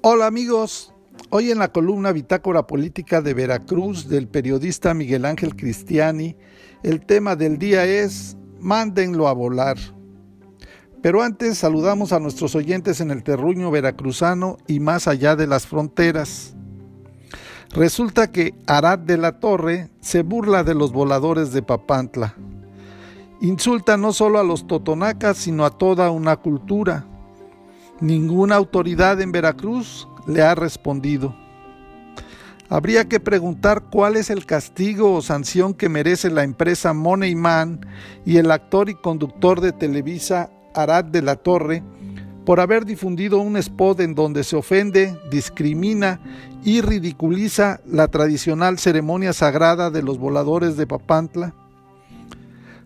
Hola amigos, hoy en la columna Bitácora Política de Veracruz del periodista Miguel Ángel Cristiani, el tema del día es Mándenlo a volar. Pero antes saludamos a nuestros oyentes en el terruño veracruzano y más allá de las fronteras. Resulta que Arad de la Torre se burla de los voladores de Papantla. Insulta no solo a los totonacas, sino a toda una cultura. Ninguna autoridad en Veracruz le ha respondido. Habría que preguntar cuál es el castigo o sanción que merece la empresa Moneyman y el actor y conductor de Televisa Arad de la Torre por haber difundido un spot en donde se ofende, discrimina y ridiculiza la tradicional ceremonia sagrada de los voladores de Papantla.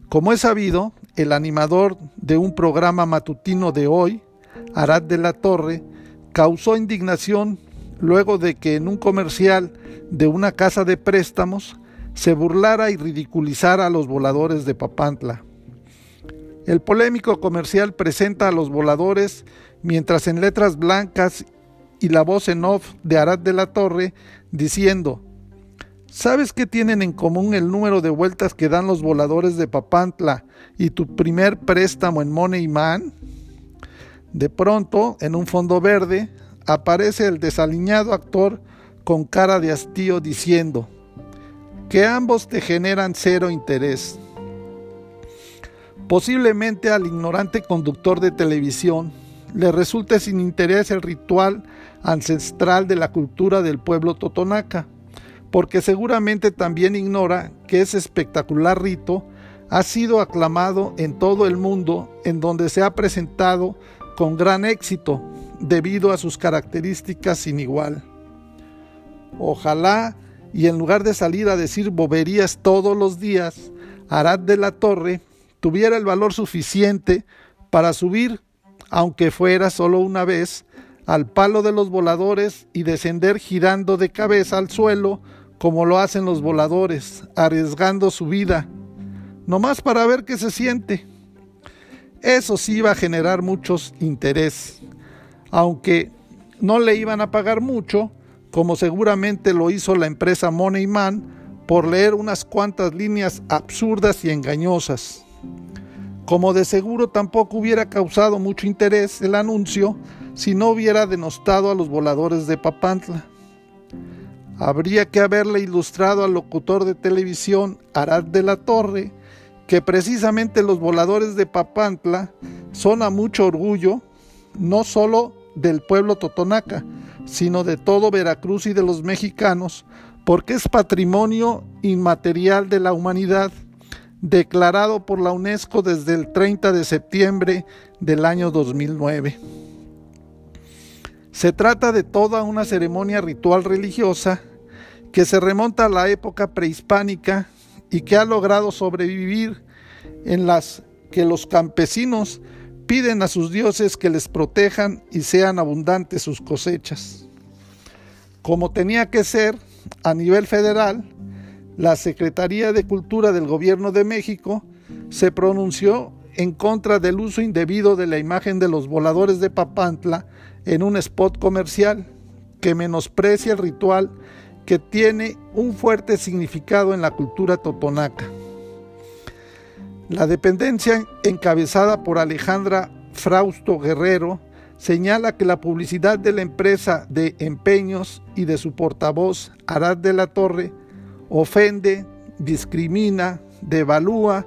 Como es sabido, el animador de un programa matutino de hoy, Arad de la Torre, causó indignación luego de que en un comercial de una casa de préstamos se burlara y ridiculizara a los voladores de Papantla. El polémico comercial presenta a los voladores mientras en letras blancas y la voz en off de Arad de la Torre diciendo ¿Sabes qué tienen en común el número de vueltas que dan los voladores de Papantla y tu primer préstamo en Money Man? De pronto, en un fondo verde, aparece el desaliñado actor con cara de hastío diciendo que ambos te generan cero interés. Posiblemente al ignorante conductor de televisión le resulte sin interés el ritual ancestral de la cultura del pueblo totonaca porque seguramente también ignora que ese espectacular rito ha sido aclamado en todo el mundo, en donde se ha presentado con gran éxito debido a sus características sin igual. Ojalá y en lugar de salir a decir boberías todos los días, Arad de la Torre tuviera el valor suficiente para subir, aunque fuera solo una vez, al palo de los voladores y descender girando de cabeza al suelo como lo hacen los voladores, arriesgando su vida, nomás para ver qué se siente. Eso sí iba a generar muchos interés, aunque no le iban a pagar mucho, como seguramente lo hizo la empresa Moneyman por leer unas cuantas líneas absurdas y engañosas. Como de seguro tampoco hubiera causado mucho interés el anuncio si no hubiera denostado a los voladores de Papantla. Habría que haberle ilustrado al locutor de televisión Arad de la Torre que precisamente los voladores de Papantla son a mucho orgullo, no solo del pueblo totonaca, sino de todo Veracruz y de los mexicanos, porque es patrimonio inmaterial de la humanidad, declarado por la UNESCO desde el 30 de septiembre del año 2009. Se trata de toda una ceremonia ritual religiosa que se remonta a la época prehispánica y que ha logrado sobrevivir en las que los campesinos piden a sus dioses que les protejan y sean abundantes sus cosechas. Como tenía que ser, a nivel federal, la Secretaría de Cultura del Gobierno de México se pronunció en contra del uso indebido de la imagen de los voladores de Papantla en un spot comercial que menosprecia el ritual que tiene un fuerte significado en la cultura totonaca. La dependencia encabezada por Alejandra Frausto Guerrero señala que la publicidad de la empresa de empeños y de su portavoz Arad de la Torre ofende, discrimina, devalúa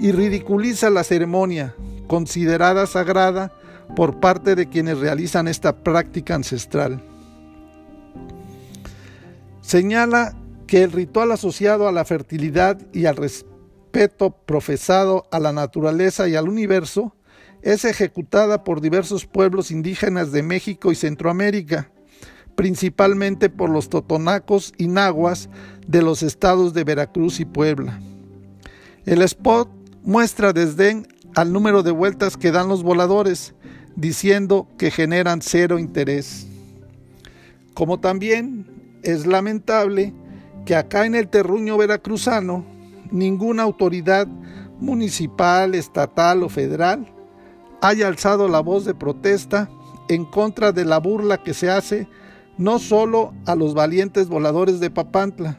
y ridiculiza la ceremonia, considerada sagrada por parte de quienes realizan esta práctica ancestral. Señala que el ritual asociado a la fertilidad y al respeto profesado a la naturaleza y al universo es ejecutada por diversos pueblos indígenas de México y Centroamérica, principalmente por los totonacos y nahuas de los estados de Veracruz y Puebla. El spot muestra desdén al número de vueltas que dan los voladores, diciendo que generan cero interés. Como también es lamentable que acá en el terruño veracruzano ninguna autoridad municipal, estatal o federal haya alzado la voz de protesta en contra de la burla que se hace no solo a los valientes voladores de Papantla,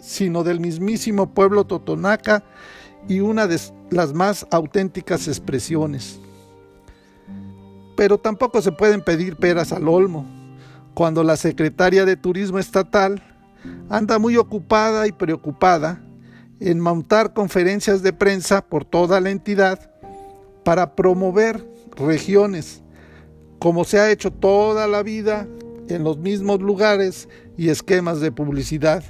sino del mismísimo pueblo totonaca y una de las más auténticas expresiones. Pero tampoco se pueden pedir peras al olmo, cuando la secretaria de Turismo Estatal anda muy ocupada y preocupada en montar conferencias de prensa por toda la entidad para promover regiones, como se ha hecho toda la vida en los mismos lugares y esquemas de publicidad,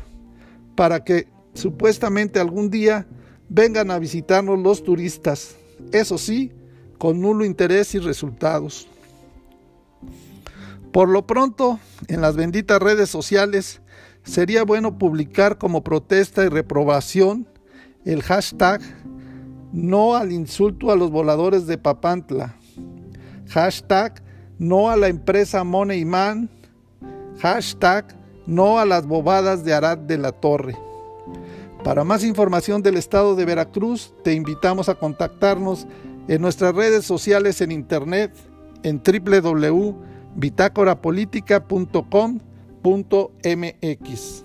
para que supuestamente algún día vengan a visitarnos los turistas, eso sí, con nulo interés y resultados. Por lo pronto, en las benditas redes sociales, sería bueno publicar como protesta y reprobación el hashtag no al insulto a los voladores de Papantla, hashtag no a la empresa Moneyman, hashtag no a las bobadas de Arad de la Torre. Para más información del estado de Veracruz, te invitamos a contactarnos en nuestras redes sociales en internet en www.bitácorapolítica.com.mx.